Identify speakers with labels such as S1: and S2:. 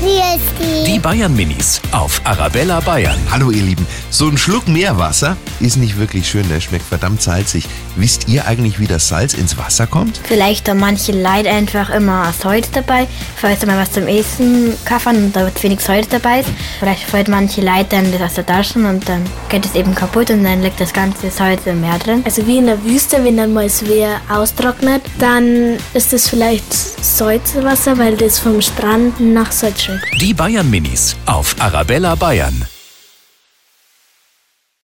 S1: Yes. Die Bayern Minis auf Arabella Bayern.
S2: Hallo ihr Lieben, so ein Schluck Meerwasser ist nicht wirklich schön, der schmeckt verdammt salzig. Wisst ihr eigentlich, wie das Salz ins Wasser kommt?
S3: Vielleicht haben manche Leute einfach immer Salz dabei, falls sie mal was zum Essen kaufen und da wenig Salz dabei ist. Vielleicht fällt manche Leute dann das aus der Tasche und dann geht es eben kaputt und dann liegt das ganze Salz im Meer drin.
S4: Also wie in der Wüste, wenn dann mal das Meer austrocknet, dann ist es vielleicht Salzwasser, weil das vom Strand nach Salz schmeckt.
S1: Die Bayern Minis auf Arabella Bayern.